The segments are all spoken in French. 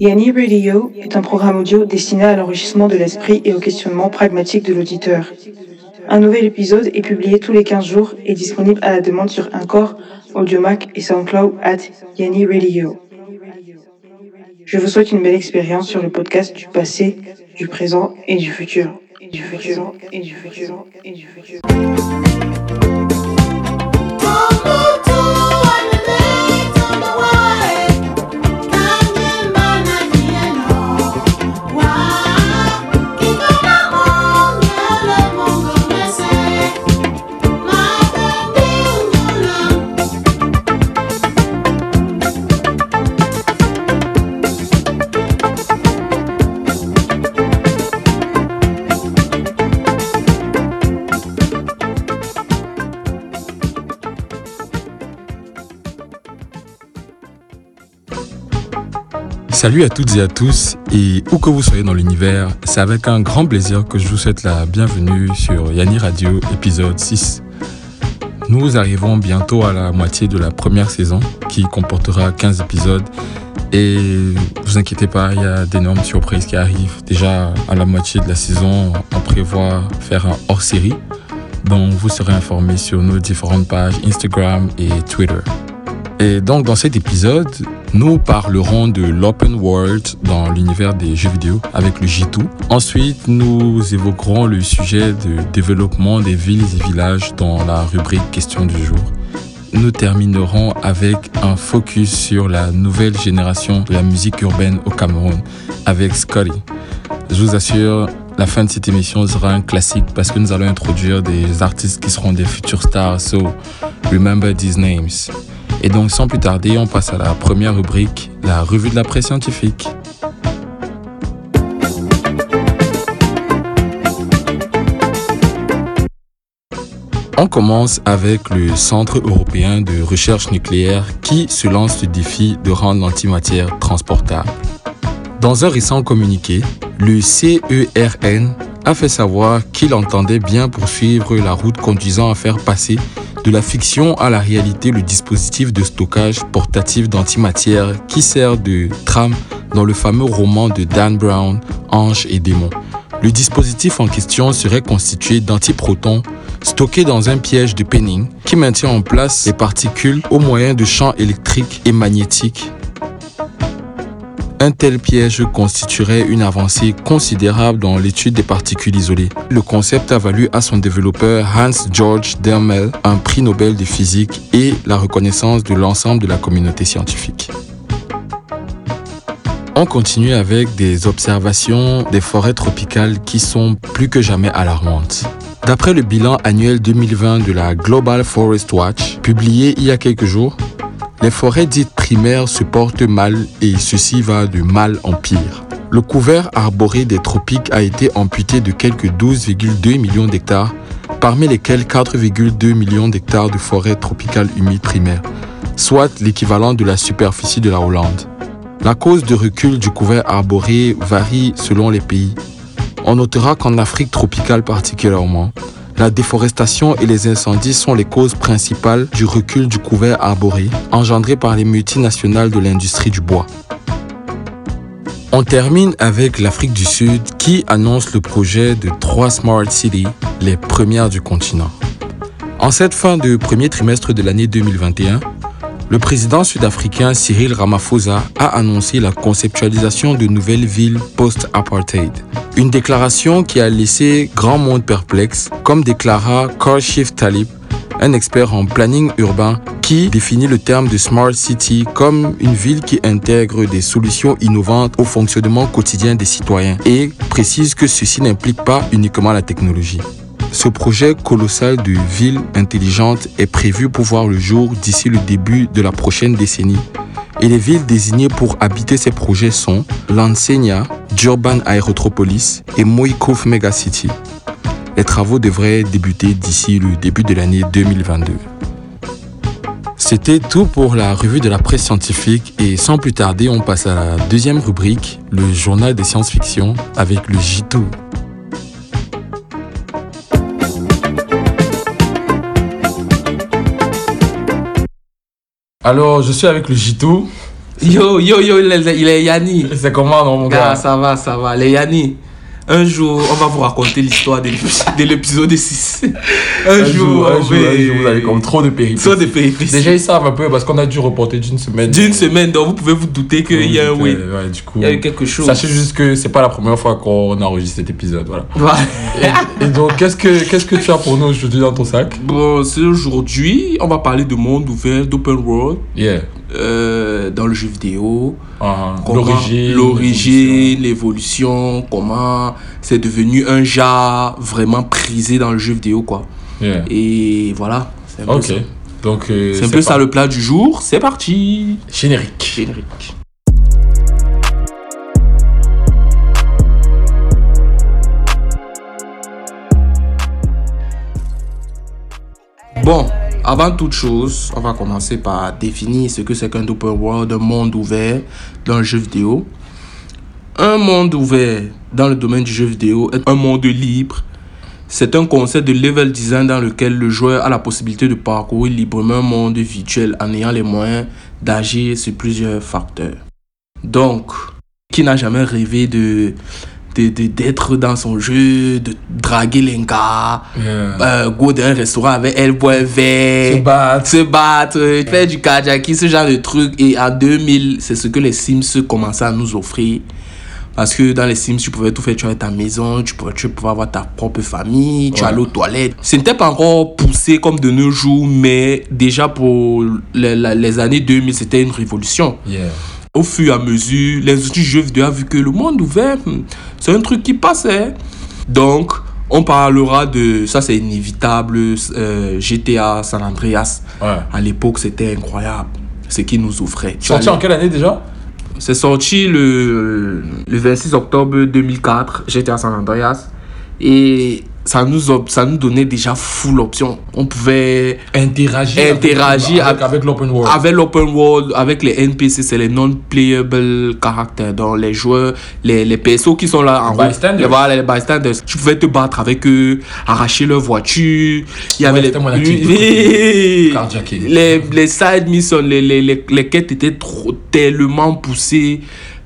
Yanni Radio est un programme audio destiné à l'enrichissement de l'esprit et au questionnement pragmatique de l'auditeur. Un nouvel épisode est publié tous les 15 jours et disponible à la demande sur Encore, Audiomac et SoundCloud at Yanni Radio. Je vous souhaite une belle expérience sur le podcast du passé, du présent et du futur. Et du futur, et du futur, et du futur. Salut à toutes et à tous, et où que vous soyez dans l'univers, c'est avec un grand plaisir que je vous souhaite la bienvenue sur Yanni Radio épisode 6. Nous arrivons bientôt à la moitié de la première saison qui comportera 15 épisodes et vous inquiétez pas, il y a d'énormes surprises qui arrivent. Déjà à la moitié de la saison, on prévoit faire un hors-série dont vous serez informé sur nos différentes pages Instagram et Twitter. Et donc dans cet épisode, nous parlerons de l'open world dans l'univers des jeux vidéo avec le J2. Ensuite, nous évoquerons le sujet de développement des villes et villages dans la rubrique question du jour. Nous terminerons avec un focus sur la nouvelle génération de la musique urbaine au Cameroun avec Scotty. Je vous assure, la fin de cette émission sera un classique parce que nous allons introduire des artistes qui seront des futurs stars. So, remember these names. Et donc sans plus tarder, on passe à la première rubrique, la revue de la presse scientifique. On commence avec le Centre européen de recherche nucléaire qui se lance le défi de rendre l'antimatière transportable. Dans un récent communiqué, le CERN a fait savoir qu'il entendait bien poursuivre la route conduisant à faire passer de la fiction à la réalité le dispositif de stockage portatif d'antimatière qui sert de trame dans le fameux roman de Dan Brown, Ange et démon. Le dispositif en question serait constitué d'antiprotons stockés dans un piège de Penning qui maintient en place les particules au moyen de champs électriques et magnétiques un tel piège constituerait une avancée considérable dans l'étude des particules isolées. Le concept a valu à son développeur Hans Georg Dermel un prix Nobel de physique et la reconnaissance de l'ensemble de la communauté scientifique. On continue avec des observations des forêts tropicales qui sont plus que jamais alarmantes. D'après le bilan annuel 2020 de la Global Forest Watch, publié il y a quelques jours, les forêts dites primaires se portent mal et ceci va de mal en pire. Le couvert arboré des tropiques a été amputé de quelques 12,2 millions d'hectares, parmi lesquels 4,2 millions d'hectares de forêts tropicales humides primaires, soit l'équivalent de la superficie de la Hollande. La cause de recul du couvert arboré varie selon les pays. On notera qu'en Afrique tropicale particulièrement, la déforestation et les incendies sont les causes principales du recul du couvert arboré engendré par les multinationales de l'industrie du bois. On termine avec l'Afrique du Sud qui annonce le projet de trois Smart Cities, les premières du continent. En cette fin de premier trimestre de l'année 2021, le président sud-africain Cyril Ramaphosa a annoncé la conceptualisation de nouvelles villes post-apartheid. Une déclaration qui a laissé grand monde perplexe, comme déclara Karshif Talib, un expert en planning urbain qui définit le terme de Smart City comme une ville qui intègre des solutions innovantes au fonctionnement quotidien des citoyens et précise que ceci n'implique pas uniquement la technologie. Ce projet colossal de ville intelligente est prévu pour voir le jour d'ici le début de la prochaine décennie. Et les villes désignées pour habiter ces projets sont Lansenia, Durban Aerotropolis et Moikov Megacity. Les travaux devraient débuter d'ici le début de l'année 2022. C'était tout pour la revue de la presse scientifique et sans plus tarder, on passe à la deuxième rubrique, le journal des science-fiction avec le J2. Alors, je suis avec le J2 Yo, yo, yo, il est, il est Yanni. C'est comment, non, mon Gars, gars ça va, ça va. Les Yanni, un jour, on va vous raconter l'histoire de l'ép- de l'épisode 6. Un, un jour, jour, un jour, ouais. un jour, vous avez comme trop de péripéties. Trop de péripéties. Déjà, ils savent un peu parce qu'on a dû reporter d'une semaine. D'une semaine, donc vous pouvez vous douter qu'il y a un oui. oui. Ouais, du coup. Il y a eu quelque chose. Sachez juste que c'est pas la première fois qu'on enregistre cet épisode. Voilà. Et, et donc, qu'est-ce que, qu'est-ce que tu as pour nous aujourd'hui dans ton sac? Bon, c'est aujourd'hui, on va parler de monde ouvert, d'open world, Yeah. Euh, dans le jeu vidéo. Ah, Comment- L'origine. l'évolution, comment c'est devenu un genre vraiment prisé dans le jeu vidéo, quoi. Yeah. Et voilà. C'est un peu ça. Donc, euh, C'est un peu ça pas- le plat du jour. C'est parti. Générique. Générique. Bon, avant toute chose, on va commencer par définir ce que c'est qu'un open world, un monde ouvert dans le jeu vidéo. Un monde ouvert dans le domaine du jeu vidéo est un monde libre. C'est un concept de level design dans lequel le joueur a la possibilité de parcourir librement un monde virtuel en ayant les moyens d'agir sur plusieurs facteurs. Donc, qui n'a jamais rêvé de de- de- d'être dans son jeu, de draguer les gars, Yeah. euh, go dans un restaurant avec elle, boire un verre, Se battre. se battre, euh, faire du kajaki, ce genre de trucs. Et en 2000, c'est ce que les Sims commençaient à nous offrir. Parce que dans les Sims, tu pouvais tout faire, tu avais ta maison, tu pouvais, tu pouvais avoir ta propre famille, tu Ouais. allais aux toilettes. Ce n'était pas encore poussé comme de nos jours, mais déjà pour les, les années 2000, c'était une révolution. Yeah. Au fur et à mesure, les outils jeux vidéo vu que le monde ouvert, hmm, c'est un truc qui passait. Donc, on parlera de, ça c'est inévitable, euh, GTA San Andreas. Ouais. À l'époque, c'était incroyable ce qu'ils nous offraient. Tu Sorti en quelle année déjà? C'est sorti le, le 26 octobre 2004, GTA San Andreas. Et ça nous, ça nous donnait déjà full option. On pouvait Interagir. Interagir avec, avec l'open world. avec l'open world, avec les NPC, c'est les non-playable characters. Donc les joueurs, les, les persos qui sont là en bystanders. Les, voilà, les bystanders. Tu pouvais te battre avec eux, arracher leur voiture. Il y avait Ouais, les, les, les side missions, les, les, les, les quêtes étaient trop, tellement poussées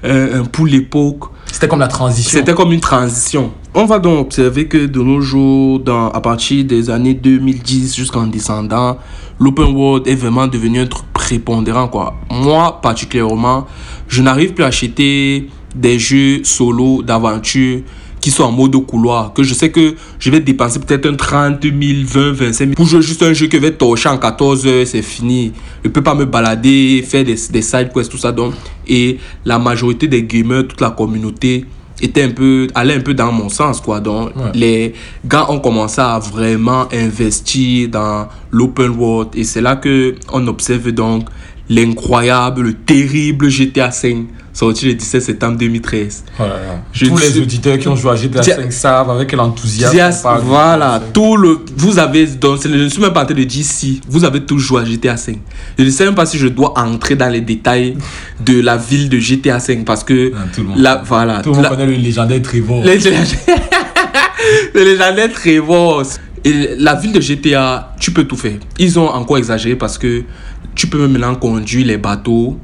euh, pour l'époque. C'était comme la transition. C'était comme une transition. On va donc observer que de nos jours, à partir des années 2010 jusqu'en descendant, l'open world est vraiment devenu un truc prépondérant. Moi, particulièrement, je n'arrive plus à acheter des jeux solo d'aventure qui sont en mode couloir. Que je sais que je vais dépenser peut-être un 30 000, 20, 25 000 pour jouer juste un jeu qui va torcher en 14 heures, c'est fini. Je peux pas me balader, faire des, des side quests, tout ça. Donc, et la majorité des gamers, toute la communauté, était un peu, allait un peu dans mon sens, quoi. Donc, Ouais. les gars ont commencé à vraiment investir dans l'open world. Et c'est là que on observe donc l'incroyable, le terrible GTA 5, sorti le 17 septembre 2013. Oh là là. Je Tous les auditeurs qui ont joué à GTA Tiens. 5 savent avec quel enthousiasme. Enthousiasme, on parle de voilà, GTA 5. tout le. Vous avez. Donc, je ne suis même pas en train de dire si. Vous avez tous joué à GTA 5. Je ne sais même pas si je dois entrer dans les détails de la ville de GTA 5 parce que. Non, tout le monde. Là, voilà. Tout le monde la- connaît le légendaire Trevor. le légendaire Trevor. Et la ville de GTA, tu peux tout faire. Ils ont encore exagéré parce que tu peux même maintenant conduire les bateaux,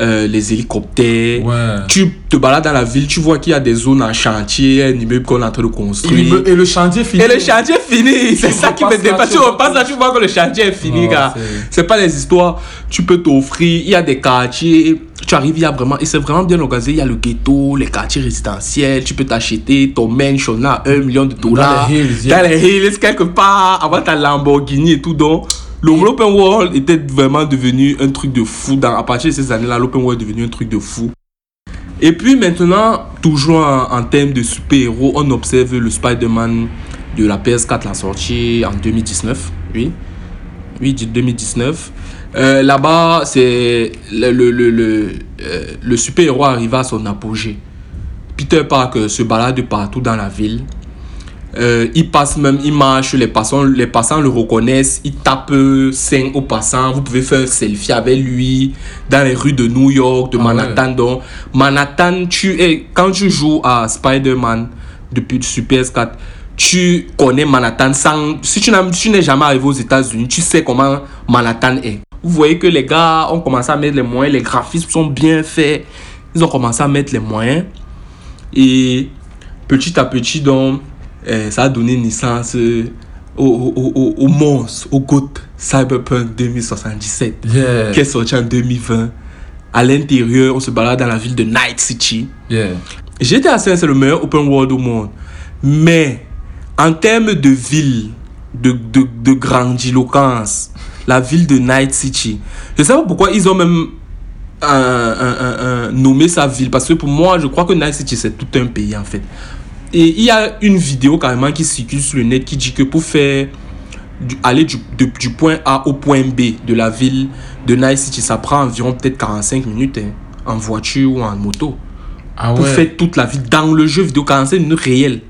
euh, les hélicoptères. Ouais. Tu te balades dans la ville, tu vois qu'il y a des zones en chantier, un immeuble qu'on est en train de Et construire. le, et le chantier fini. Et le chantier est fini, c'est ça qui me dépasse. tu repasses là, tu vois que le chantier est fini, gars. c'est- pas les histoires. Tu peux t'offrir, il y a des quartiers. Tu arrives, il y a vraiment, et c'est vraiment bien organisé. Il y a le ghetto, les quartiers résidentiels. Tu peux t'acheter ton mansion là, 1 million de dollars. les hills. Dans les hills, quelque part, avoir ta Lamborghini et tout. Donc, le l'open world était vraiment devenu un truc de fou. Dans, à partir de ces années-là, l'open world est devenu un truc de fou. Et puis maintenant, toujours en, termes de super-héros, on observe le Spider-Man de la PS4, la sortie en 2019. Oui, oui, de 2019. Euh, Là-bas, c'est le, le, le, le, euh, le super-héros arrive à son apogée. Peter Parker se balade partout dans la ville. Euh, il passe même, il marche, les passants, les passants le reconnaissent, il tape 5 aux passants, vous pouvez faire un selfie avec lui dans les rues de New York, de Ah Manhattan. Donc, Manhattan, tu es, quand tu joues à Spider-Man depuis sur PS4, tu connais Manhattan sans, si tu n'es jamais arrivé aux États-Unis, tu sais comment Manhattan est. Vous voyez que les gars ont commencé à mettre les moyens, les graphismes sont bien faits. Ils ont commencé à mettre les moyens. Et petit à petit, donc, eh, ça a donné naissance euh, au, au, au, au monstre, au GOAT Cyberpunk 2077, Yeah. qui est sorti en 2020. À l'intérieur, on se balade dans la ville de Night City. Yeah. GTA 5, c'est le meilleur open world au monde. Mais, en termes de ville, de, de, de grandiloquence, la ville de Night City, je sais pas pourquoi ils ont même un- un- un- nommé sa ville. Parce que pour moi, je crois que Night City, c'est tout un pays en fait. Et il y a une vidéo carrément qui circule sur le net qui dit que pour faire du- aller du, de- du point A au point B de la ville de Night City, ça prend environ peut-être 45 minutes hein, en voiture ou en moto Ah pour ouais. faire toute la vie dans le jeu vidéo 45 minutes réel.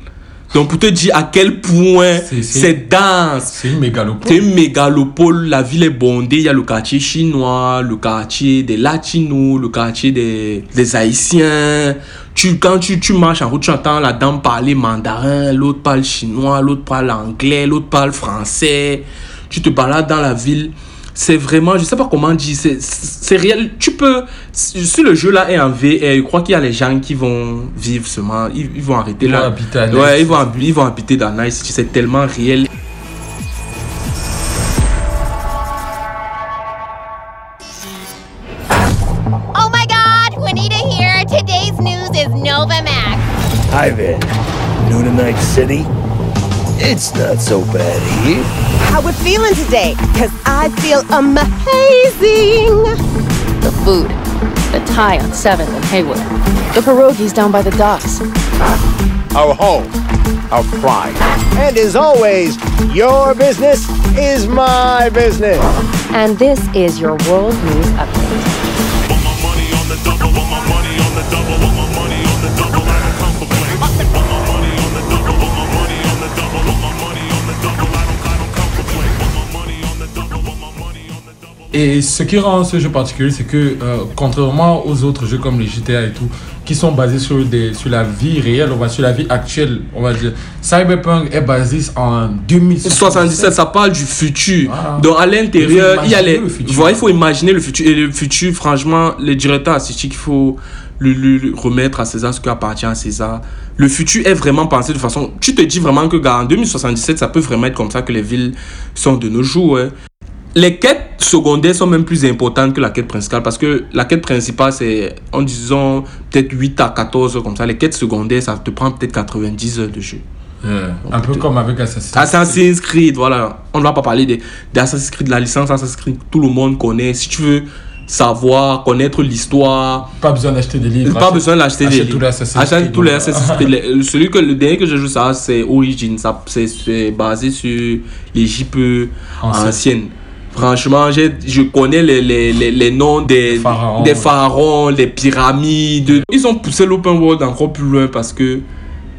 Donc pour te dire à quel point c'est dense. C'est une mégalopole. C'est une mégalopole, la ville est bondée, il y a le quartier chinois, le quartier des latinos, le quartier des, des haïtiens. Tu, quand tu, tu marches en route, tu entends la dame parler mandarin, l'autre parle chinois, l'autre parle anglais, l'autre parle français. Tu te balades dans la ville. C'est vraiment, je sais pas comment dire, c'est- c'est réel. Tu peux, si le jeu là est en VR, je crois qu'il y a les gens qui vont vivre seulement, ils, ils vont arrêter Ils là. vont habiter à Nice Ouais, ils vont, ils vont habiter dans Nice City, c'est tellement réel. City? It's not so bad here. How we feeling today? Cause I feel amazing. The food. The Thai on 7th and Haywood. The pierogies down by the docks. Our home, our pride. And as always, your business is my business. And this is your World News Update. Et ce qui rend ce jeu particulier, c'est que euh, contrairement aux autres jeux comme les GTA et tout, qui sont basés sur, des, sur la vie réelle, on va sur la vie actuelle, on va dire, Cyberpunk est basé en 2077. 77, ça parle du futur. Ah. Donc à l'intérieur, Il y a les. le futur. Voilà, il faut imaginer le futur. Et le futur, franchement, les directeurs artistiques, il faut le, remettre à César ce qui appartient à César. Le futur est vraiment pensé de façon. Tu te dis vraiment que, gars, en 2077, ça peut vraiment être comme ça que les villes sont de nos jours. ouais. Les quêtes secondaires sont même plus importantes que la quête principale parce que la quête principale, c'est en disant peut-être 8 à 14 heures comme ça. Les quêtes secondaires, ça te prend peut-être 90 heures de jeu. Yeah. Un peu comme avec Assassin's Assassin's Creed, voilà. On ne va pas parler de- d'Assassin's Creed, la licence Assassin's Creed, tout le monde connaît. Si tu veux savoir, connaître l'histoire, Pas besoin d'acheter des livres. pas Achète- besoin d'acheter des livres. Achète Creed, tous les. Assassin's Creed. Celui que, le dernier que j'ai joué, ça, c'est Origin. Ça, c'est basé sur l'Égypte Ancienne. ancienne. Franchement, je connais les, les, les, les noms des pharaons. des pharaons, les pyramides. Ils ont poussé l'open world encore plus loin parce que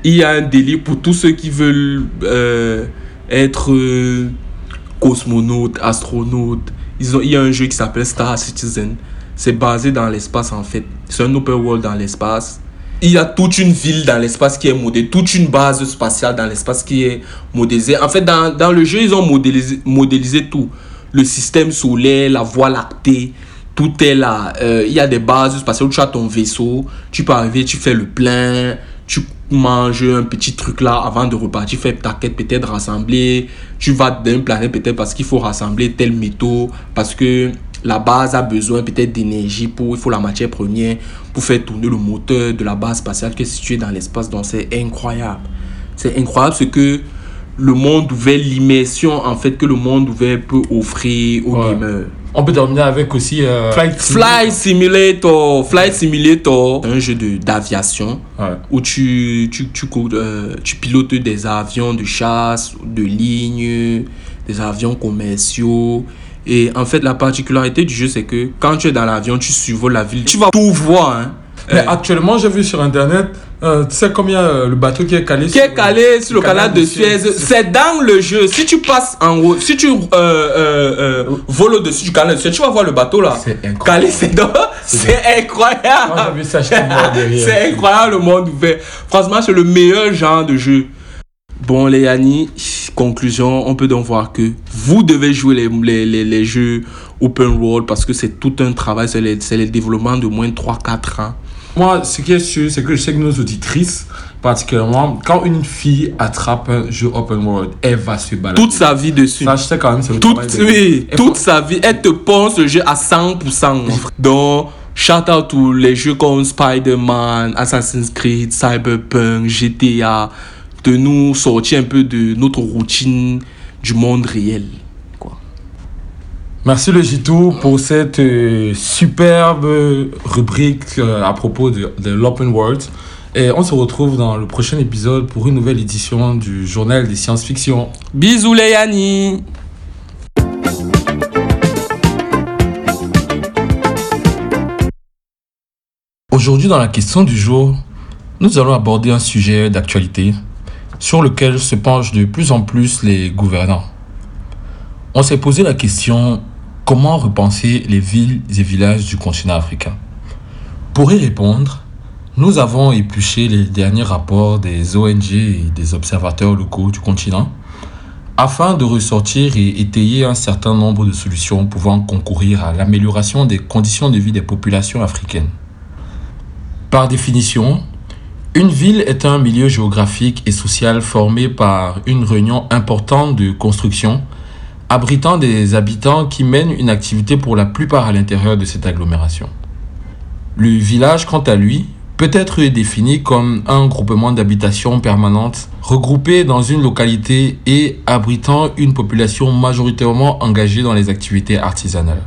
il y a un délire pour tous ceux qui veulent euh, être euh, cosmonautes, astronautes. Ils ont, il y a un jeu qui s'appelle Star Citizen. C'est basé dans l'espace en fait. C'est un open world dans l'espace. Il y a toute une ville dans l'espace qui est modélisée, toute une base spatiale dans l'espace qui est modélisée. En fait, dans, dans le jeu, ils ont modélisé, modélisé tout. Le système solaire, la voie lactée, tout est là. Euh, il y a des bases spatiales où tu as ton vaisseau, tu peux arriver, tu fais le plein, tu manges un petit truc là avant de repartir, faire ta quête peut-être rassembler. Tu vas d'une planète peut-être parce qu'il faut rassembler tel métaux, parce que la base a besoin peut-être d'énergie pour, il faut la matière première pour faire tourner le moteur de la base spatiale qui est située dans l'espace. Donc c'est incroyable. C'est incroyable ce que le monde ouvert, l'immersion en fait que le monde ouvert peut offrir aux Ouais. gamers. On peut terminer avec aussi euh, Flight Flight Simulator, Flight Simulator, un jeu d'aviation Ouais. où tu, tu, euh, tu pilotes des avions de chasse, de ligne, des avions commerciaux. Et en fait, la particularité du jeu, c'est que quand tu es dans l'avion, tu survoles la ville, tu vas tout voir. Hein. Mais actuellement, j'ai vu sur internet, euh, tu sais combien euh, le bateau qui est calé qui est calé sur le canal de Suez. C'est dans le jeu. Si tu passes en haut, si tu euh, euh, euh, voles au-dessus du canal de Suez, tu vas voir le bateau là. C'est incroyable. Calé, c'est dans- C'est incroyable. C'est incroyable le monde ouvert. Franchement, c'est le meilleur genre de jeu. Bon, les Yanni, conclusion, on peut donc voir que vous devez jouer les, les, les, les jeux open world parce que c'est tout un travail, c'est le, c'est le développement de moins de 3-4 ans. Moi, ce qui est sûr, c'est que je sais que nos auditrices, particulièrement, quand une fille attrape un jeu open world, elle va se balader. Toute sa vie dessus. Ça, je sais quand même, c'est le toute, oui, Elle toute faut- sa vie, elle te pense le jeu à 100%. Donc, shout out to les jeux comme Spider-Man, Assassin's Creed, Cyberpunk, GTA, de nous sortir un peu de notre routine du monde réel. Merci le Jitou pour cette euh, superbe rubrique euh, à propos de, de l'open world. Et on se retrouve dans le prochain épisode pour une nouvelle édition du journal des science-fiction. Bisous les Yanni Aujourd'hui, dans la question du jour, nous allons aborder un sujet d'actualité sur lequel se penchent de plus en plus les gouvernants. On s'est posé la question comment repenser les villes et villages du continent africain? Pour y répondre, nous avons épluché les derniers rapports des ONG et des observateurs locaux du continent afin de ressortir et étayer un certain nombre de solutions pouvant concourir à l'amélioration des conditions de vie des populations africaines. Par définition, une ville est un milieu géographique et social formé par une réunion importante de constructions, abritant des habitants qui mènent une activité pour la plupart à l'intérieur de cette agglomération. Le village, quant à lui, peut être défini comme un groupement d'habitations permanentes regroupées dans une localité et abritant une population majoritairement engagée dans les activités artisanales.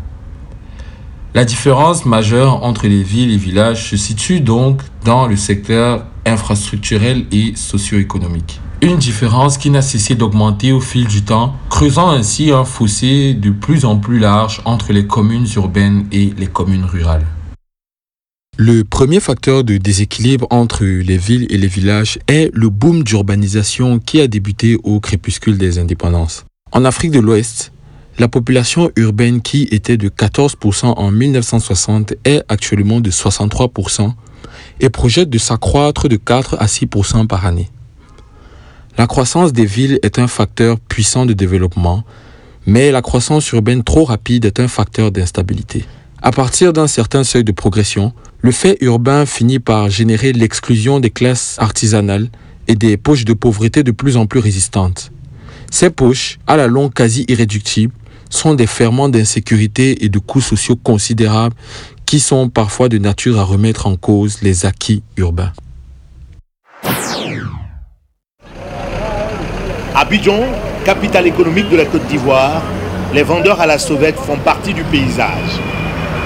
La différence majeure entre les villes et villages se situe donc dans le secteur infrastructurel et socio-économique. Une différence qui n'a cessé d'augmenter au fil du temps, creusant ainsi un fossé de plus en plus large entre les communes urbaines et les communes rurales. Le premier facteur de déséquilibre entre les villes et les villages est le boom d'urbanisation qui a débuté au crépuscule des indépendances. En Afrique de l'Ouest, la population urbaine qui était de 14% en 1960 est actuellement de 63% et projette de s'accroître de 4 à 6% par année. La croissance des villes est un facteur puissant de développement, mais la croissance urbaine trop rapide est un facteur d'instabilité. À partir d'un certain seuil de progression, le fait urbain finit par générer l'exclusion des classes artisanales et des poches de pauvreté de plus en plus résistantes. Ces poches, à la longue quasi irréductibles, sont des ferments d'insécurité et de coûts sociaux considérables qui sont parfois de nature à remettre en cause les acquis urbains. Abidjan, capitale économique de la Côte d'Ivoire, les vendeurs à la sauvette font partie du paysage.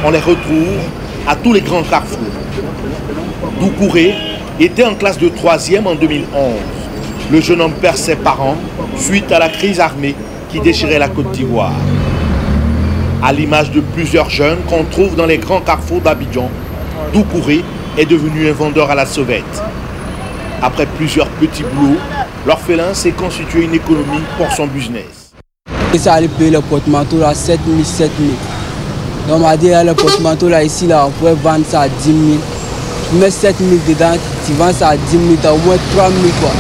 On les retrouve à tous les grands carrefours. Doucouré était en classe de 3e en 2011. Le jeune homme perd ses parents suite à la crise armée qui déchirait la Côte d'Ivoire. À l'image de plusieurs jeunes qu'on trouve dans les grands carrefours d'Abidjan, Doucouré est devenu un vendeur à la sauvette. Après plusieurs petits boulots, l'orphelin s'est constitué une économie pour son business. Et ça allait payer le porte-manteau là, 7 000, 7 000. Donc on m'a dit, là, le porte-manteau là, ici, là, on pouvait vendre ça à 10 000. Tu mets 7 000 dedans, tu vends ça à 10 000, tu as au moins 3 000 quoi.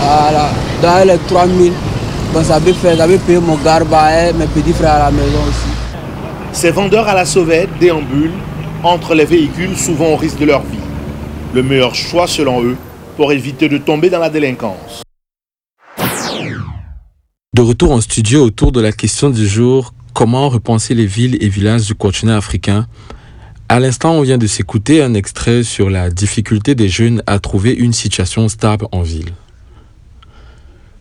Voilà. Dans les 3 000, bon, ça peut faire, ça peut payer mon garba, mes petits frères à la maison aussi. Ces vendeurs à la sauvette déambulent entre les véhicules souvent au risque de leur vie. Le meilleur choix selon eux pour éviter de tomber dans la délinquance. De retour en studio autour de la question du jour, comment repenser les villes et villages du continent africain? À l'instant, on vient de s'écouter un extrait sur la difficulté des jeunes à trouver une situation stable en ville.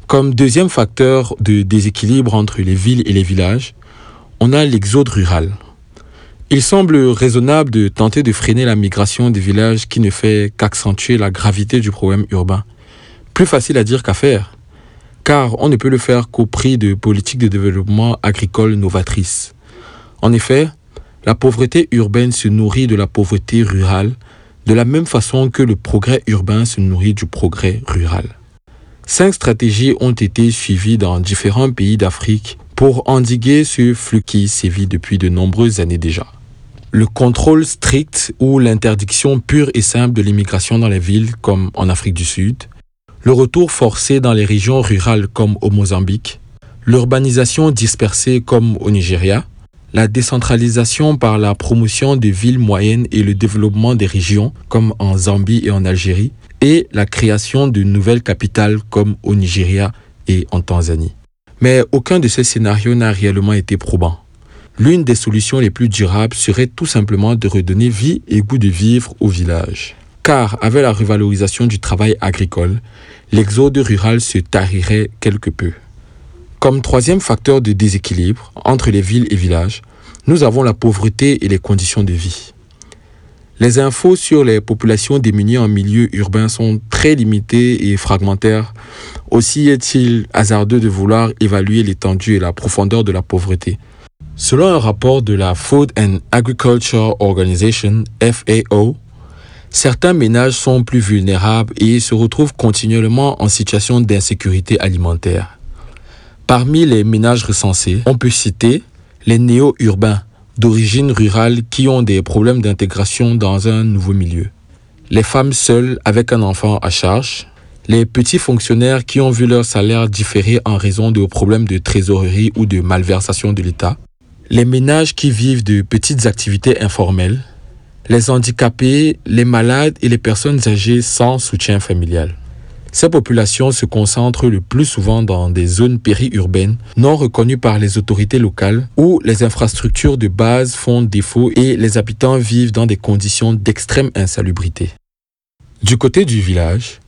Comme deuxième facteur de déséquilibre entre les villes et les villages, on a l'exode rural. Il semble raisonnable de tenter de freiner la migration des villages qui ne fait qu'accentuer la gravité du problème urbain. Plus facile à dire qu'à faire car on ne peut le faire qu'au prix de politiques de développement agricole novatrices. En effet, la pauvreté urbaine se nourrit de la pauvreté rurale, de la même façon que le progrès urbain se nourrit du progrès rural. Cinq stratégies ont été suivies dans différents pays d'Afrique pour endiguer ce flux qui sévit depuis de nombreuses années déjà. Le contrôle strict ou l'interdiction pure et simple de l'immigration dans les villes comme en Afrique du Sud, le retour forcé dans les régions rurales comme au Mozambique, l'urbanisation dispersée comme au Nigeria, la décentralisation par la promotion des villes moyennes et le développement des régions, comme en Zambie et en Algérie, et la création de nouvelles capitales comme au Nigeria et en Tanzanie. Mais aucun de ces scénarios n'a réellement été probant. L'une des solutions les plus durables serait tout simplement de redonner vie et goût de vivre au village. Car avec la revalorisation du travail agricole, l'exode rural se tarirait quelque peu. Comme troisième facteur de déséquilibre entre les villes et villages, nous avons la pauvreté et les conditions de vie. Les infos sur les populations démunies en milieu urbain sont très limitées et fragmentaires. Aussi est-il hasardeux de vouloir évaluer l'étendue et la profondeur de la pauvreté. Selon un rapport de la Food and Agriculture Organization, FAO, certains ménages sont plus vulnérables et se retrouvent continuellement en situation d'insécurité alimentaire. Parmi les ménages recensés, on peut citer les néo-urbains d'origine rurale qui ont des problèmes d'intégration dans un nouveau milieu, les femmes seules avec un enfant à charge, les petits fonctionnaires qui ont vu leur salaire différer en raison de problèmes de trésorerie ou de malversation de l'État, les ménages qui vivent de petites activités informelles, les handicapés, les malades et les personnes âgées sans soutien familial. Ces populations se concentrent le plus souvent dans des zones périurbaines non reconnues par les autorités locales où les infrastructures de base font défaut et les habitants vivent dans des conditions d'extrême insalubrité. Du côté du village,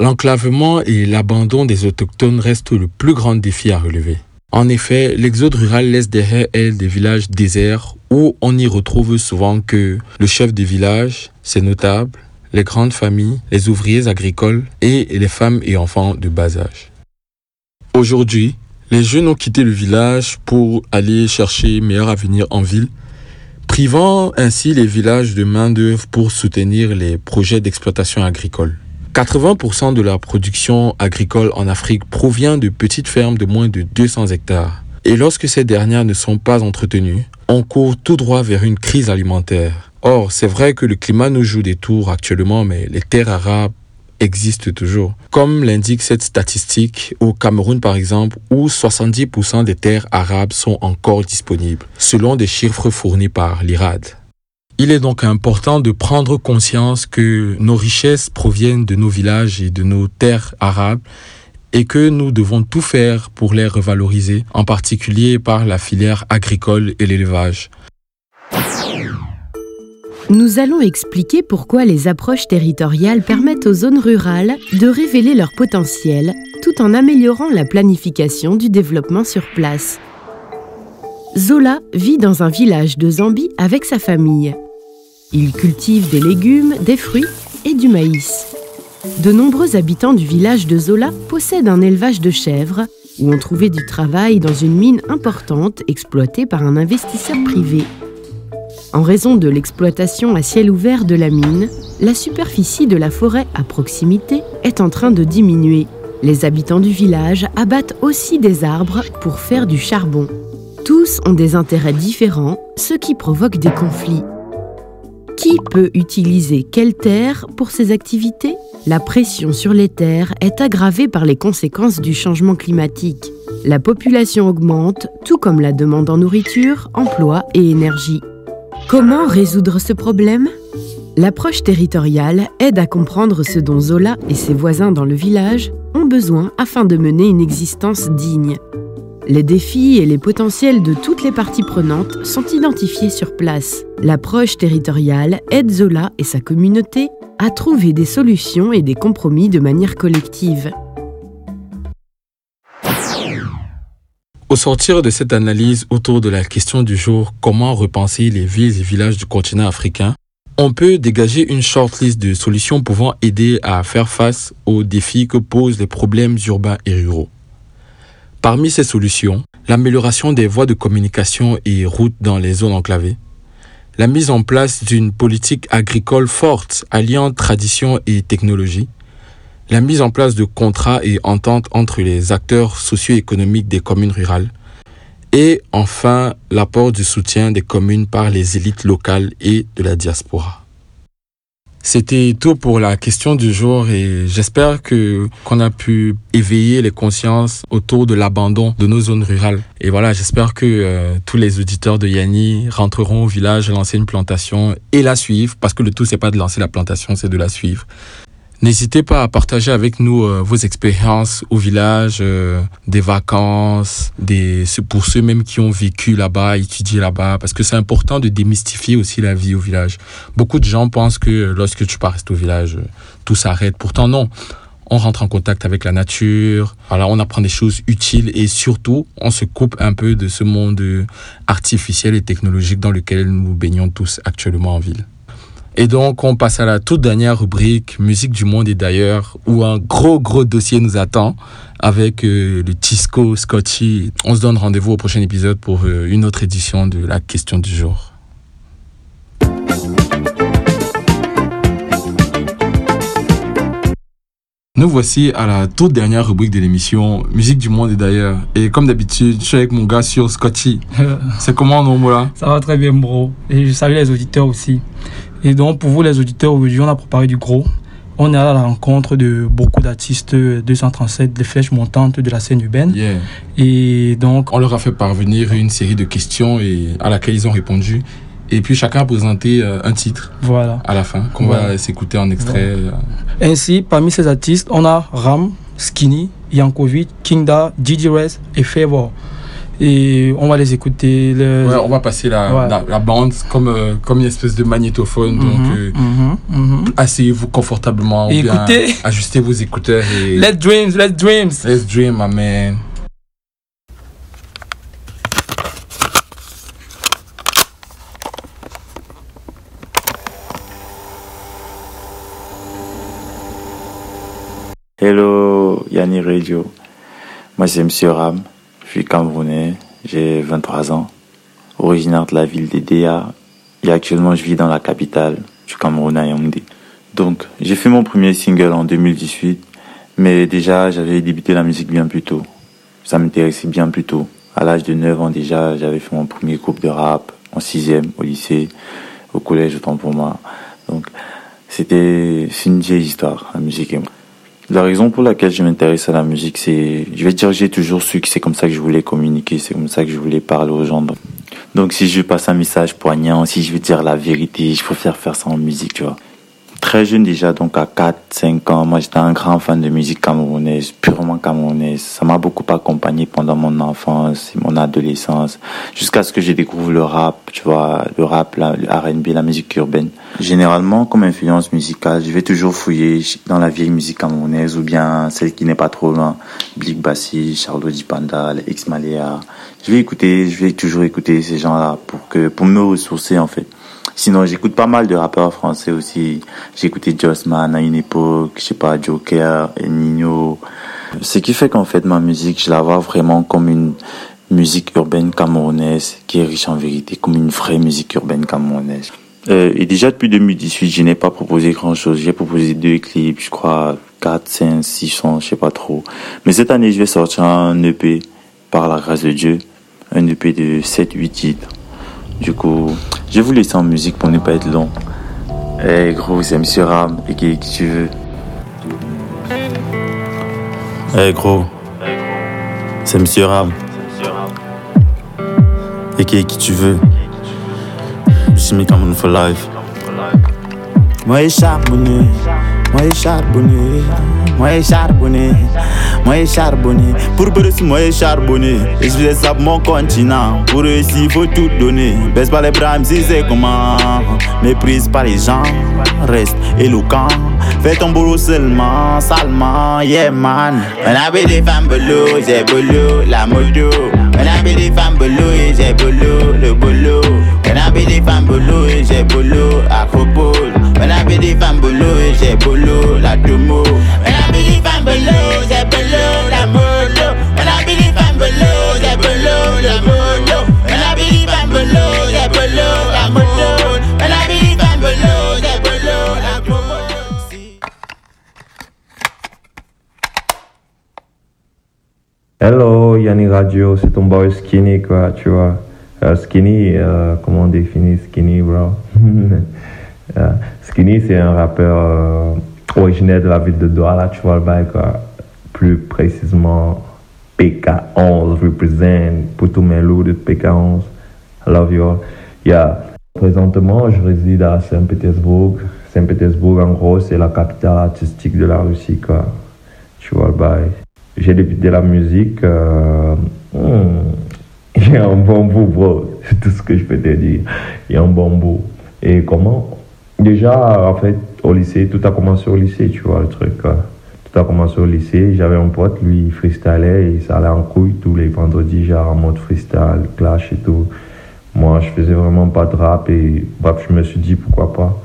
l'enclavement et l'abandon des autochtones restent le plus grand défi à relever. En effet, l'exode rural laisse derrière elle des villages déserts où on y retrouve souvent que le chef de village, ses notables, les grandes familles, les ouvriers agricoles et les femmes et enfants de bas âge. Aujourd'hui, les jeunes ont quitté le village pour aller chercher meilleur avenir en ville, privant ainsi les villages de main-d'œuvre pour soutenir les projets d'exploitation agricole. 80% de la production agricole en Afrique provient de petites fermes de moins de 200 hectares. Et lorsque ces dernières ne sont pas entretenues, on court tout droit vers une crise alimentaire. Or, c'est vrai que le climat nous joue des tours actuellement, mais les terres arabes existent toujours. Comme l'indique cette statistique, au Cameroun par exemple, où 70% des terres arabes sont encore disponibles, selon des chiffres fournis par l'IRAD. Il est donc important de prendre conscience que nos richesses proviennent de nos villages et de nos terres arabes et que nous devons tout faire pour les revaloriser, en particulier par la filière agricole et l'élevage. Nous allons expliquer pourquoi les approches territoriales permettent aux zones rurales de révéler leur potentiel tout en améliorant la planification du développement sur place. Zola vit dans un village de Zambie avec sa famille. Il cultive des légumes, des fruits et du maïs. De nombreux habitants du village de Zola possèdent un élevage de chèvres où on trouvait du travail dans une mine importante exploitée par un investisseur privé. En raison de l'exploitation à ciel ouvert de la mine, la superficie de la forêt à proximité est en train de diminuer. Les habitants du village abattent aussi des arbres pour faire du charbon. Tous ont des intérêts différents, ce qui provoque des conflits. Qui peut utiliser quelle terre pour ces activités? La pression sur les terres est aggravée par les conséquences du changement climatique. La population augmente, tout comme la demande en nourriture, emploi et énergie. Comment résoudre ce problème? L'approche territoriale aide à comprendre ce dont Zola et ses voisins dans le village ont besoin afin de mener une existence digne. Les défis et les potentiels de toutes les parties prenantes sont identifiés sur place. L'approche territoriale aide Zola et sa communauté à trouver des solutions et des compromis de manière collective. Au sortir de cette analyse autour de la question du jour comment repenser les villes et villages du continent africain, on peut dégager une shortlist de solutions pouvant aider à faire face aux défis que posent les problèmes urbains et ruraux. Parmi ces solutions, l'amélioration des voies de communication et routes dans les zones enclavées, la mise en place d'une politique agricole forte alliant tradition et technologie, la mise en place de contrats et ententes entre les acteurs socio-économiques des communes rurales, et enfin l'apport du soutien des communes par les élites locales et de la diaspora. C'était tout pour la question du jour et j'espère que qu'on a pu éveiller les consciences autour de l'abandon de nos zones rurales. Et voilà, j'espère que euh, tous les auditeurs de Yanni rentreront au village, lancer une plantation et la suivre parce que le tout c'est pas de lancer la plantation, c'est de la suivre. N'hésitez pas à partager avec nous euh, vos expériences au village, euh, des vacances, des pour ceux même qui ont vécu là-bas, étudié là-bas, parce que c'est important de démystifier aussi la vie au village. Beaucoup de gens pensent que lorsque tu pars au village, euh, tout s'arrête. Pourtant non. On rentre en contact avec la nature, voilà, on apprend des choses utiles et surtout, on se coupe un peu de ce monde artificiel et technologique dans lequel nous baignons tous actuellement en ville. Et donc, on passe à la toute dernière rubrique, musique du monde et d'ailleurs, où un gros, gros dossier nous attend avec euh, le Tisco Scotchy. On se donne rendez-vous au prochain épisode pour euh, une autre édition de la question du jour. Nous voici à la toute dernière rubrique de l'émission, musique du monde et d'ailleurs. Et comme d'habitude, je suis avec mon gars sur Scotchy. C'est comment, non, là? Ça va très bien, bro. Et je salue les auditeurs aussi. Et donc, pour vous, les auditeurs, aujourd'hui, on a préparé du gros. On est à la rencontre de beaucoup d'artistes 237 des flèches montantes de la scène urbaine. Et donc, on leur a fait parvenir une série de questions et à laquelle ils ont répondu. Et puis chacun a présenté euh, un titre voilà. à la fin qu'on va s'écouter en extrait. Ainsi, parmi ces artistes, on a Ram, Skinny, Yankovic, Kingda, Didi Rez et Favor et on va les écouter. Ouais, on va passer la, la, bande comme, euh, comme une espèce de magnétophone. Mhm, donc, euh, mhm, mhm. asseyez-vous confortablement. Et écoutez. ajustez vos écouteurs. Et let's dream, let's dream. Let's dream, man. Hello, Yanni Radio. Moi, c'est Monsieur Ram. Je suis camerounais, j'ai 23 ans, originaire de la ville d'Edea et actuellement je vis dans la capitale du Cameroun à Yaoundé. Donc j'ai fait mon premier single en 2018, mais déjà j'avais débuté la musique bien plus tôt. Ça m'intéressait bien plus tôt. À l'âge de 9 ans déjà, j'avais fait mon premier groupe de rap en sixième au lycée, au collège autant pour moi. Donc c'était une vieille histoire, la musique et moi. La raison pour laquelle je m'intéresse à la musique, c'est, je vais dire, j'ai toujours su que c'est comme ça que je voulais communiquer, c'est comme ça que je voulais parler aux gens. Donc, si je passe un message poignant, si je veux dire la vérité, je préfère faire ça en musique, tu vois très jeune déjà, donc à 4, 5 ans, moi j'étais un grand fan de musique camerounaise, purement camerounaise. Ça m'a beaucoup accompagné pendant mon enfance et mon adolescence, jusqu'à ce que je découvre le rap, tu vois, le rap, la, le R&B, la musique urbaine. Généralement, comme influence musicale, je vais toujours fouiller dans la vieille musique camerounaise ou bien celle qui n'est pas trop loin. Big Bassi, Charlotte Dipanda, X Malea. Je vais écouter, je vais toujours écouter ces gens-là pour que, pour me ressourcer en fait. Sinon, j'écoute pas mal de rappeurs français aussi. Écouté Jossman à une époque, je sais pas, Joker, et Nino. Ce qui fait qu'en fait, ma musique, je la vois vraiment comme une musique urbaine camerounaise qui est riche en vérité, comme une vraie musique urbaine camerounaise. Euh, et déjà depuis 2018, je n'ai pas proposé grand chose. J'ai proposé deux clips, je crois 4, 5, 6 sons, je sais pas trop. Mais cette année, je vais sortir un EP par la grâce de Dieu. Un EP de 7, 8 titres. Du coup, je vais vous laisser en musique pour ne pas être long. Eh gros, c'est Monsieur Ram et qui, qui tu veux? Eh gros, c'est Monsieur Ram. Et qui, qui tu veux? Je suis coming for life. Moi, je charbonné. Moi, je charbonné. Moi, je charbonné. Moi, je charbonné. Pour moi, je charbonné. Et je pour mon continent. Pour réussir, il faut tout donner. Baisse pas les bras, si c'est comment. Méprise pas les gens. Reste éloquent. Fais ton boulot seulement, salement, yeah man. I be des femmes boulot, j'ai boulot, la moto. I be des femmes boulot, j'ai boulot, le boulot. I be des femmes boulot, j'ai boulot, acropole. When I be des femmes boulot, j'ai boulot, la tomo. When I be des femmes boulot, j'ai boulot, la moto. When I be des femmes boulot, j'ai boulot, le boulot. When I be des femmes boulot, j'ai boulot, la moto. When I be des femmes boulot, j'ai boulot, la tomo. Hello Yanni Radio, c'est ton boy Skinny quoi, tu vois. Euh, skinny, euh, comment on définit Skinny bro? Uh, C'est un rappeur euh, originaire de la ville de Douala, tu vois le bail, quoi. Plus précisément, PK11 represent mes loups de PK11. I love you all. Yeah. Présentement, je réside à Saint-Pétersbourg. Saint-Pétersbourg, en gros, c'est la capitale artistique de la Russie, quoi. Tu vois le bail. J'ai débuté la musique. Euh, hmm, il y a un bon bout, bro. C'est tout ce que je peux te dire. Il y a un bon bout. Et comment Déjà, en fait, au lycée, tout a commencé au lycée, tu vois, le truc. Quoi. Tout a commencé au lycée. J'avais un pote, lui, il freestylait et ça allait en couille tous les vendredis, genre en mode freestyle, clash et tout. Moi, je faisais vraiment pas de rap et bref, je me suis dit pourquoi pas.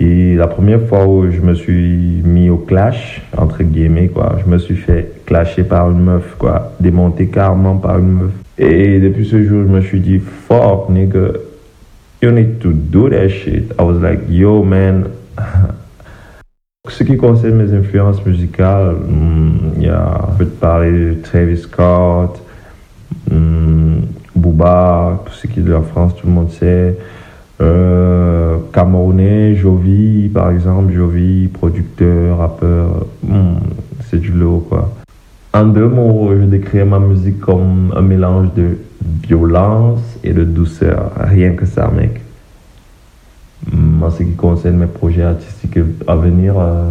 Et la première fois où je me suis mis au clash, entre guillemets, quoi, je me suis fait clasher par une meuf, quoi, démonter carrément par une meuf. Et depuis ce jour, je me suis dit, fuck, nigga, you need to do that shit. I was like, yo, man. Ce qui concerne mes influences musicales, il y a, on peut te parler de Travis Scott, um, Booba, tout ce qui est de la France, tout le monde sait. Euh, Camerounais, Jovi, par exemple, Jovi, producteur, rappeur, hmm, c'est du lot, quoi. En deux mots, je décris ma musique comme un mélange de violence et de douceur. Rien que ça, mec. En ce qui concerne mes projets artistiques à venir, euh,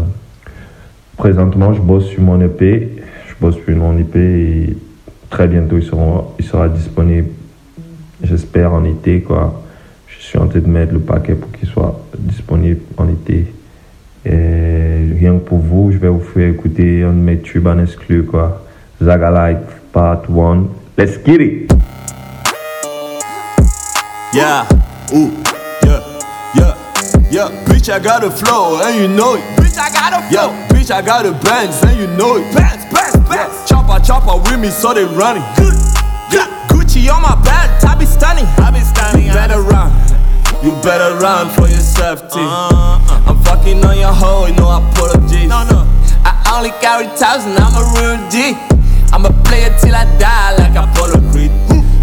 présentement, je bosse sur mon EP. Je bosse sur mon EP et très bientôt, il sera, disponible, j'espère, en été. Je suis en train de mettre le paquet pour qu'il soit disponible en été. Eh, Et rien que pour vous, je vais vous faire écouter un de mes tubes en exclu, quoi. Zaga Life Part 1. Let's get it! Yeah, ooh, yeah, yeah, yeah. Bitch, I got a flow, and you know it. Bitch, I got a flow. Yeah, bitch, I got a bands, and you know it. Bands, bands, bands. Yeah. Chopper, chopper with me, so they running. Good, yeah. Gucci on my belt, I be stunning. I be stunning. You better run. You better run for your safety. Uh, uh. I'm fucking on your hoe, no apologies. No, no. I only carry thousand, I'm a real G. I'ma play it till I die like Apollo Creed.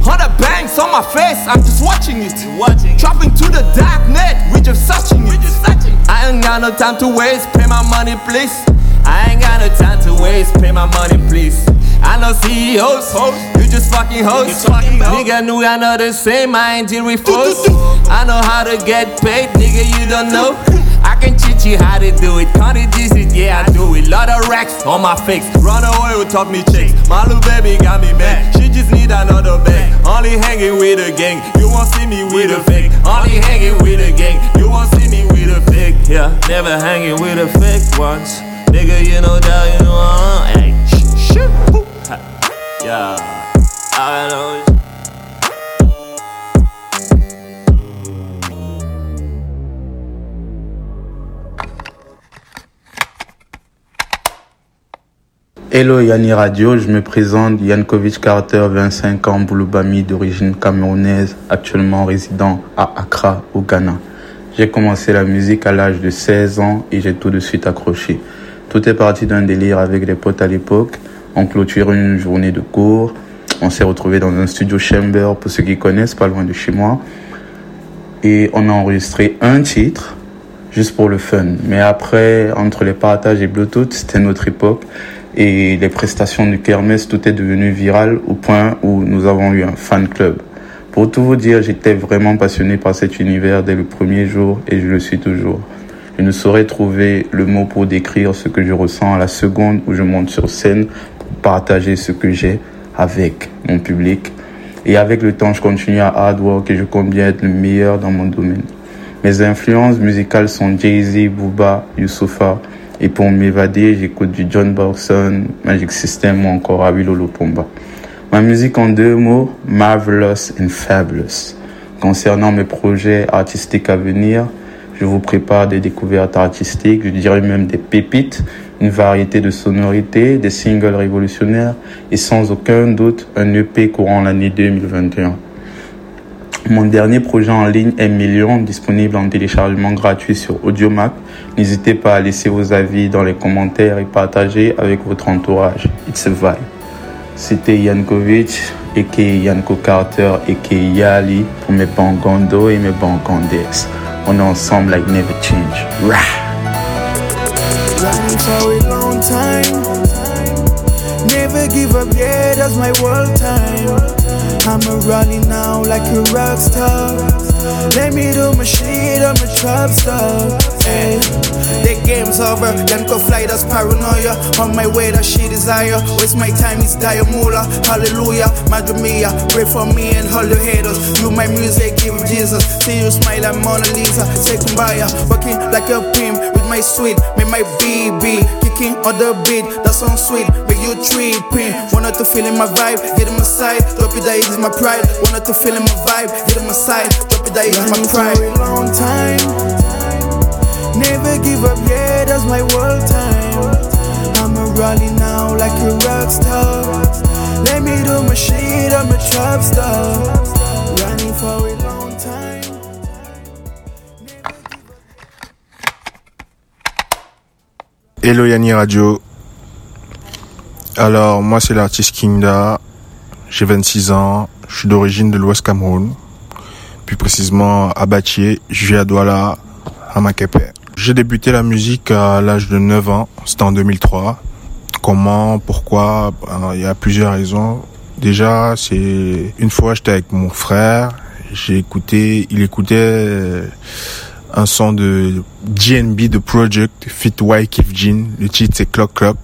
Hundred bangs on my face, I'm just watching it. Watching. Dropping to the dark net, we just searching it. Just searching. I ain't got no time to waste, pay my money please. I ain't got no time to waste, pay my money please. I know CEOs, you just fucking hoes. Nigga, knew I know the same, I ain't deal with foes. I know how to get paid, nigga, you don't know. I can teach you how to do it. Connie digits, yeah, I do it. Lot of racks on my face. Run away with talk me chicks. My little baby got me mad. She just need another bag. Only hanging with a gang. You won't see me with a fake. Only hanging with a gang. You won't see me with a fake. Yeah, never hanging with a fake once. Nigga, you know that, you know, uh, hey, shh, shh. Hello Yanni Radio, je me présente Yankovic Carter, 25 ans, Bouloubami d'origine camerounaise, actuellement résident à Accra au Ghana. J'ai commencé la musique à l'âge de 16 ans et j'ai tout de suite accroché. Tout est parti d'un délire avec les potes à l'époque. On clôture une journée de cours. On s'est retrouvé dans un studio Chamber, pour ceux qui connaissent, pas loin de chez moi. Et on a enregistré un titre, juste pour le fun. Mais après, entre les partages et Bluetooth, c'était notre époque et les prestations du Kermesse, tout est devenu viral au point où nous avons eu un fan club. Pour tout vous dire, j'étais vraiment passionné par cet univers dès le premier jour et je le suis toujours. Je ne saurais trouver le mot pour décrire ce que je ressens à la seconde où je monte sur scène partager ce que j'ai avec mon public. Et avec le temps, je continue à hard work et je compte bien être le meilleur dans mon domaine. Mes influences musicales sont Jay-Z, Booba, Youssoufa, et pour m'évader, j'écoute du John Borson, Magic System ou encore Awilo Lopomba. Ma musique en deux mots, marvelous and fabulous. Concernant mes projets artistiques à venir, je vous prépare des découvertes artistiques, je dirais même des pépites, une variété de sonorités, des singles révolutionnaires et sans aucun doute un EP courant l'année 2021. Mon dernier projet en ligne est Million, disponible en téléchargement gratuit sur Audiomack. N'hésitez pas à laisser vos avis dans les commentaires et partager avec votre entourage. It's a vibe. C'était Yankovic, et Yanko Carter, et Yali pour mes bangondo et mes bangondes. On est ensemble like never change. For a long time. Never give up, yeah, that's my world time. I'm a rally now like a rock star. Let me do my shit, I'm a trap star. Hey, the game's over, then go fly, that's paranoia. On my way, that she desire. Waste my time, it's diamula. Hallelujah, Madre Mia. Pray for me and all the haters. You my music, give Jesus. See you smile like Mona Lisa. Say kumbaya, working like a pimp my sweet, make my BB. Kicking on the beat, that sounds sweet. Make you tripping. Wanted to feel in my vibe, get in my side. Drop it, that is my pride. Wanted to feel in my vibe, get in my side. Drop it, that is my pride. For a long time. Never give up, yeah, that's my world time. I'm a rally now like a rock star. Let me do my shit, I'm a trap star. Running for a Hello Yanni Radio. Alors, moi c'est l'artiste Kinda. J'ai 26 ans. Je suis d'origine de l'Ouest Cameroun. Plus précisément à Batié. Je vis à Douala, à Makepe. J'ai débuté la musique à l'âge de 9 ans. C'était en 2003. Comment, pourquoi? Alors, Il y a plusieurs raisons. Déjà, c'est une fois j'étais avec mon frère. J'ai écouté, il écoutait euh, un son de GNB de Project Fit Wyclef Jean. Le titre c'est Clock Clock.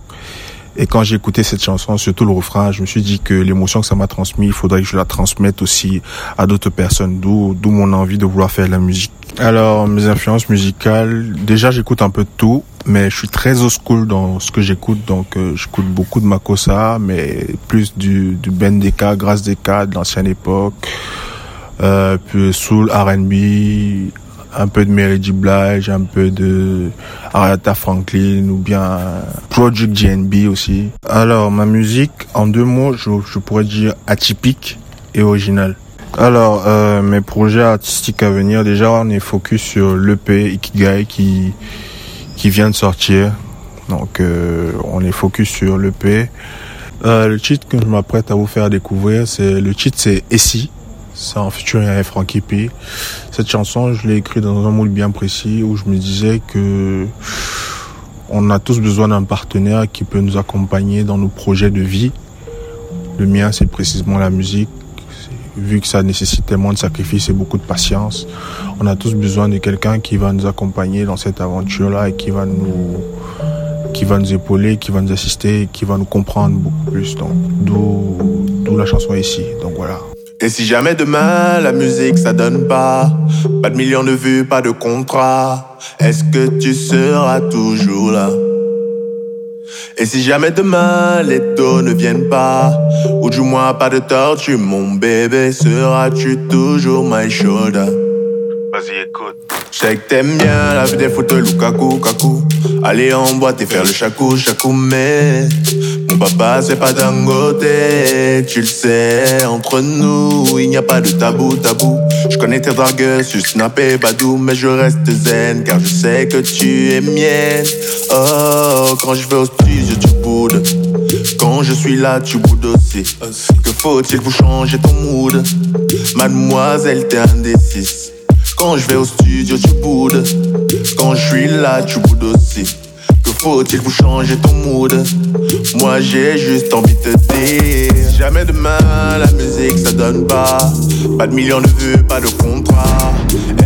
Et quand j'ai écouté cette chanson, surtout le refrain, je me suis dit que l'émotion que ça m'a transmis, il faudrait que je la transmette aussi à d'autres personnes. D'où, d'où mon envie de vouloir faire de la musique. Alors, mes influences musicales, déjà j'écoute un peu de tout, mais je suis très old school dans ce que j'écoute. Donc, euh, j'écoute beaucoup de Makossa, mais plus du, du Ben Deka, Grâce Deka de l'ancienne époque. Euh, puis soul, R&B, un peu de Mary. Blige, un peu de Aretha Franklin ou bien Project GNB aussi. Alors, ma musique, en deux mots, je, je pourrais dire atypique et originale. Alors, euh, mes projets artistiques à venir, déjà, on est focus sur l'EP Ikigai qui, qui vient de sortir. Donc, euh, on est focus sur l'EP. Euh, le titre que je m'apprête à vous faire découvrir, c'est le titre c'est Essie. C'est en featuring avec Frankie P. Cette chanson, je l'ai écrite dans un moule bien précis où je me disais que on a tous besoin d'un partenaire qui peut nous accompagner dans nos projets de vie. Le mien, c'est précisément la musique. Vu que ça nécessite tellement de sacrifices et beaucoup de patience, on a tous besoin de quelqu'un qui va nous accompagner dans cette aventure-là et qui va nous, qui va nous épauler, qui va nous assister, qui va nous comprendre beaucoup plus. Donc, d'où, d'où la chanson ici. Donc voilà. Et si jamais demain la musique ça donne pas, pas de millions de vues, pas de contrat, est-ce que tu seras toujours là? Et si jamais demain les taux ne viennent pas, ou du moins pas de tortue, mon bébé, seras-tu toujours my shoulder? Vas-y, écoute. Je sais que t'aimes bien la vie des photos Lukaku, kaku. Aller en boîte et faire le chakou, chakou, mais papa c'est pas Dangote, tu le sais. Entre nous, il n'y a pas de tabou, tabou. Je connais tes dragueurs sur Snap et Badou, mais je reste zen car je sais que tu es mienne. Oh, quand je vais au studio, tu boudes. Quand je suis là, tu boudes aussi. Que faut-il pour changer ton mood? Mademoiselle, t'es indécise. Quand je vais au studio, tu boudes. Quand je suis là, tu boudes aussi. Faut-il pour changer ton mood? Moi j'ai juste envie de te dire Si Jamais demain la musique ça donne pas. Pas de millions de vues, pas de contrat.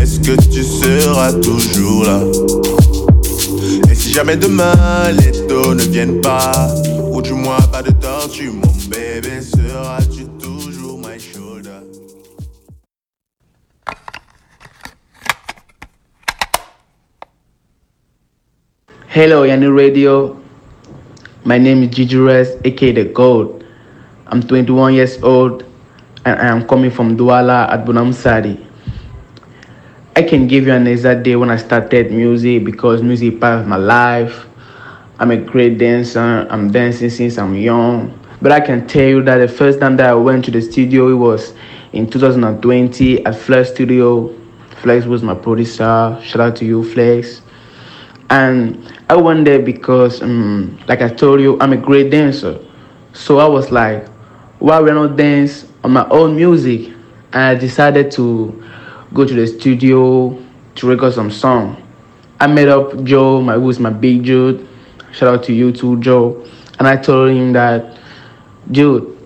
Est-ce que tu seras toujours là? Et si jamais demain les taux ne viennent pas Ou du moins pas de tortue Mon bébé seras-tu Hello, Yanni Radio. My name is Gigi Rest, aka The Gold. I'm 21 years old and I am coming from Douala at Bonam Sadi. I can give you an exact day when I started music because music part of my life. I'm a great dancer. I'm dancing since I'm young. But I can tell you that the first time that I went to the studio, it was in 2020 at Flex Studio. Flex was my producer. Shout out to you, Flex. And I went there because, um, like I told you, I'm a great dancer. So I was like, why we not dance on my own music? And I decided to go to the studio to record some song. I met up Joe, my who's my big dude. Shout out to you too, Joe. And I told him that, dude,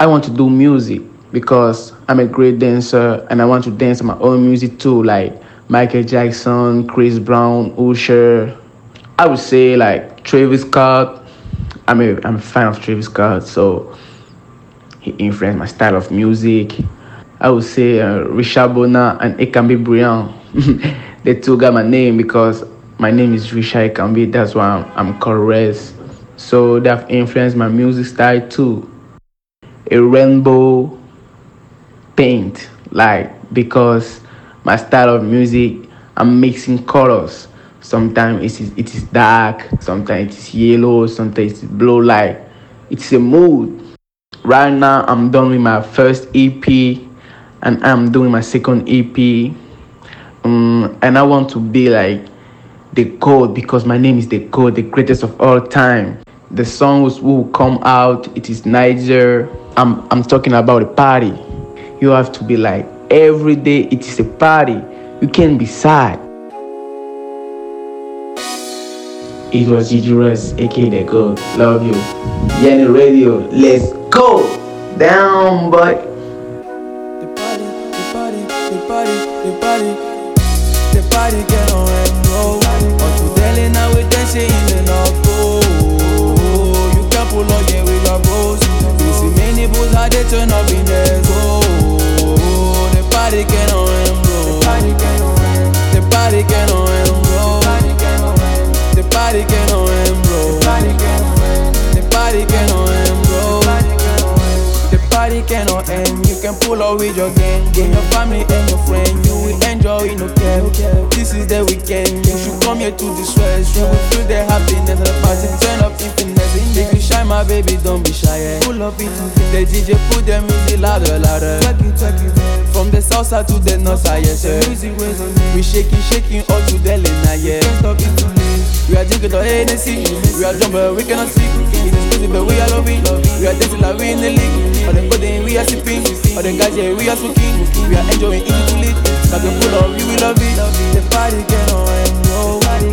I want to do music because I'm a great dancer and I want to dance on my own music too, like Michael Jackson, Chris Brown, Usher. I would say like Travis Scott. I'm a I'm a fan of Travis Scott, so he influenced my style of music. I would say uh, Richard and Ekambi Brian. they two got my name because my name is Richard Ekambi. That's why I'm, I'm called. So they've influenced my music style too. A rainbow paint, like because my style of music, I'm mixing colors. Sometimes it is, it is dark, sometimes it is yellow, sometimes it is blue. light. it's a mood. Right now, I'm done with my first EP, and I'm doing my second EP. Um, and I want to be like the God because my name is the God, the greatest of all time. The songs will come out. It is Niger. I'm I'm talking about a party. You have to be like every day. It is a party. You can't be sad. It was Idris, aka the God. Love you. Yanni Radio. Let's go down, boy. Can pull up with your gang, gang, your family and your friend. You will enjoy, no care. This is the weekend. You should come here to the stress. You will feel the happiness of the party. Turn up infiniteness. If you shy, my baby, don't be shy. eh. Pull up into the DJ, put the music louder, louder. From the south side to the north side, yes sir. We shaking, shaking all to the lane, yeah. We are drinking the Hennessy, we are jumping, we cannot see. It is crazy, but we are loving. We are dancing like we in the league. All the coding, we are sipping. All the guys, yeah, we are smoking. We are enjoying eating to live. Like a full of we love it. The party can on and roll. We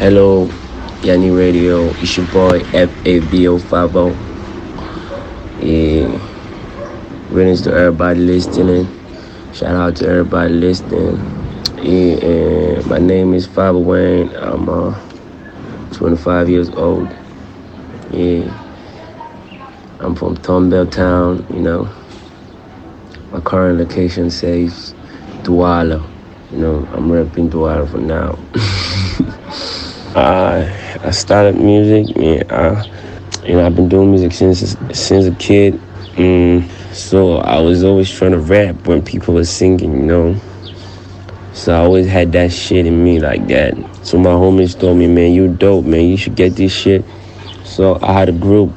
Hello, Yanni Radio. It's your boy FABO50. Yeah. Greetings to everybody listening. Shout out to everybody listening. Yeah, and my name is Faber Wayne. I'm uh, 25 years old. Yeah. I'm from Tombell Town, you know. My current location says Douala. You know, I'm repping Douala for now. I I started music. Yeah, I, you know, I've been doing music since since a kid. Mm, so I was always trying to rap when people were singing, you know. So I always had that shit in me like that. So my homies told me, man, you dope, man. You should get this shit. So I had a group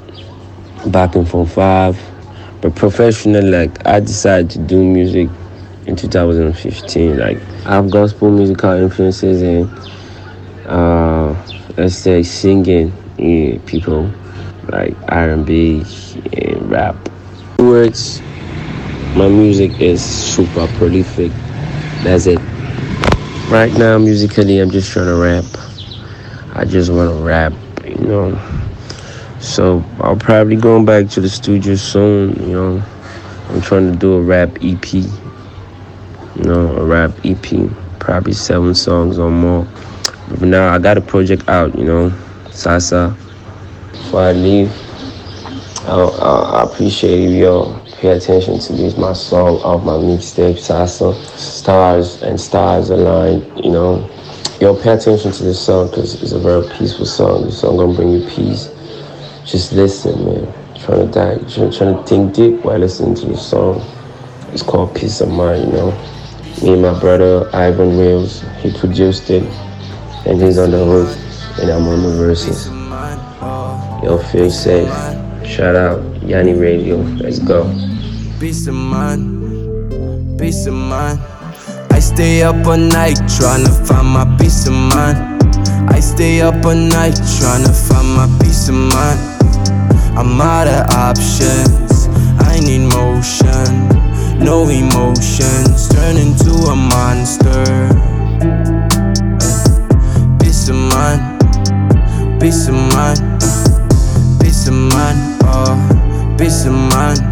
back in Form 5. But professionally, like, I decided to do music in 2015. Like, I have gospel musical influences and, uh, let's say, singing yeah, people like R&B and rap. Words, my music is super prolific. That's it. Right now, musically, I'm just trying to rap. I just want to rap, you know. So I'll probably going back to the studio soon, you know. I'm trying to do a rap EP. You know, a rap EP. Probably seven songs or more. But now I got a project out, you know. Sasa. Before I leave, I, I, I appreciate if y'all pay attention to this my song off my mixtape Sasa. Stars and stars aligned, you know. Yo, pay attention to this song because it's a very peaceful song. This song gonna bring you peace just listen, man. Trying to die, trying, trying to think deep while listening to the song. It's called Peace of Mind, you know. Me and my brother Ivan Reels, he produced it, and he's on the hook, and I'm on the verses. Yo, feel safe. Shout out Yanni Radio. Let's go. Peace of mind, peace of mind. I stay up all night trying to find my peace of mind. I stay up all night trying to find my peace of mind. I'm out of options. I need motion, no emotions. Turn into a monster. Peace of mind, peace of mind, peace of mind, oh, peace of mind,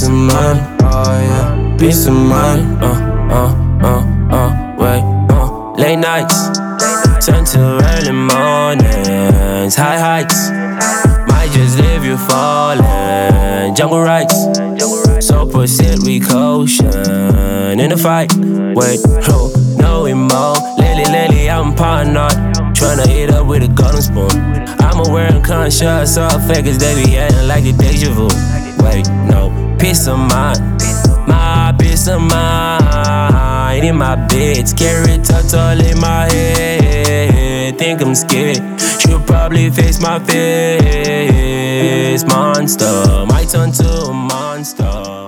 peace of mind, oh yeah, peace of mind, uh, uh, uh, uh, wait, uh, late nights, turn to early mornings, high heights, might just leave you falling, jungle rights, so proceed we caution. In the fight, wait, oh, no emo, lately, lately I'm paranoid. Tryna eat up with a golden spoon. I'm aware and conscious of fakers, they be acting like a deja vu. Wait, no, peace of mind. My peace of mind in my bed. Scary all in my head. Think I'm scared. Should probably face my face. Monster, might turn to a monster.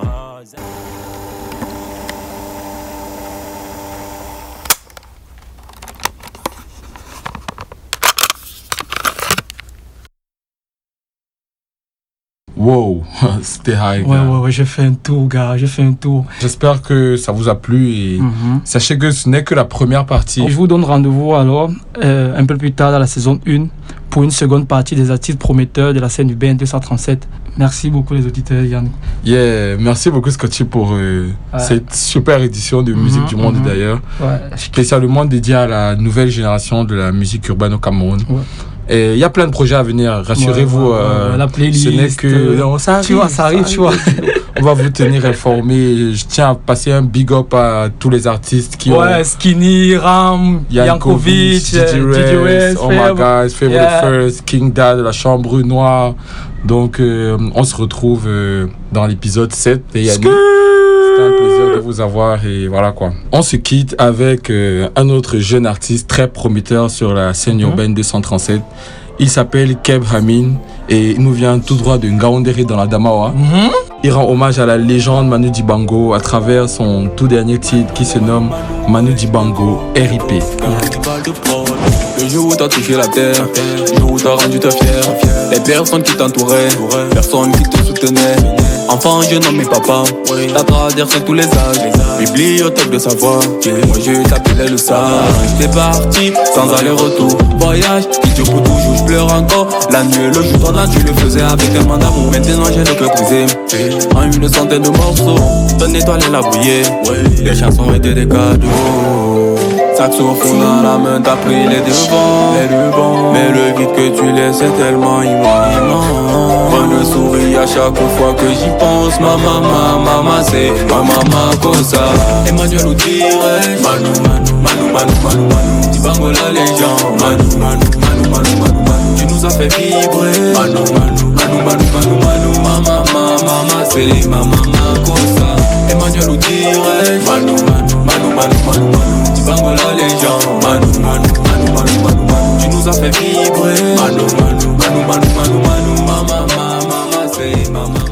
Wow, c'était high. Ouais, ouais, ouais, j'ai fait un tour, gars, j'ai fait un tour. J'espère que ça vous a plu et Mhm. sachez que ce n'est que la première partie. Je vous donne rendez-vous alors euh, un peu plus tard dans la saison 1 pour une seconde partie des artistes prometteurs de la scène urbaine 237. Merci beaucoup les auditeurs, Yann. Yeah, merci beaucoup Scotty pour euh, Ouais. cette super édition de Musique Mhm, du Monde mhm. d'ailleurs. Ouais. Spécialement dédiée à la nouvelle génération de la musique urbaine au Cameroun. Et il y a plein de projets à venir, rassurez-vous. Ouais, ouais, euh, ouais, la playlist, Ce n'est que. euh, Non, ça tu vois, ça arrive, tu vois. On va vous tenir informés. Je tiens à passer un big up à tous les artistes qui ont. Ouais, Skinny, Ram, Yankovic, Didi euh, Oh My. Guys, Favorite Yeah. First, King Dad, La Chambre Noire. Donc, euh, on se retrouve euh, dans l'épisode 7 de Yannick. C'était un plaisir de vous avoir et voilà quoi. On se quitte avec euh, un autre jeune artiste très prometteur sur la scène Mhm. urbaine 237. Il s'appelle Keb Hamin et il nous vient tout droit de Ngaoundéré dans la Damawa. Mhm. Il rend hommage à la légende Manu Dibango à travers son tout dernier titre qui se nomme Manu Dibango RIP. Le jour où t'as touché la terre, le jour où t'as rendu toi fier. Les personnes qui t'entouraient, personnes qui te soutenaient. Enfant, jeune homme et papa, t'as traversé tous les âges. Bibliothèque de savoir, moi je t'appelais le sage. T'es parti sans aller-retour. Voyage qui dure pour toujours, je pleure encore. La nuit et le jour, tu le faisais avec tellement d'amour. Maintenant j'ai le cœur brisé en une centaine de morceaux. Ton étoile est la bouillée, les chansons étaient des cadeaux. Saxophone dans la main, t'as pris les devants, les devants. Mais le vide que tu laisses est tellement immense. Bonne souris à chaque fois que j'y pense. Maman, maman, maman, c'est ma maman cosa. Emmanuel ou dirait Manu, Manu, Manu, Manu, Manu, Manu. Dibango la légende. Manu, Manu, Manu, Manu, Manu, Manu. Tu nous as fait vibrer. Manu, Manu, Manu, Manu, Manu, Manu. Maman, maman, maman, c'est maman, ou direct la légende Tu nous as fait vibrer Manou, manou, manou, manou, manou, manou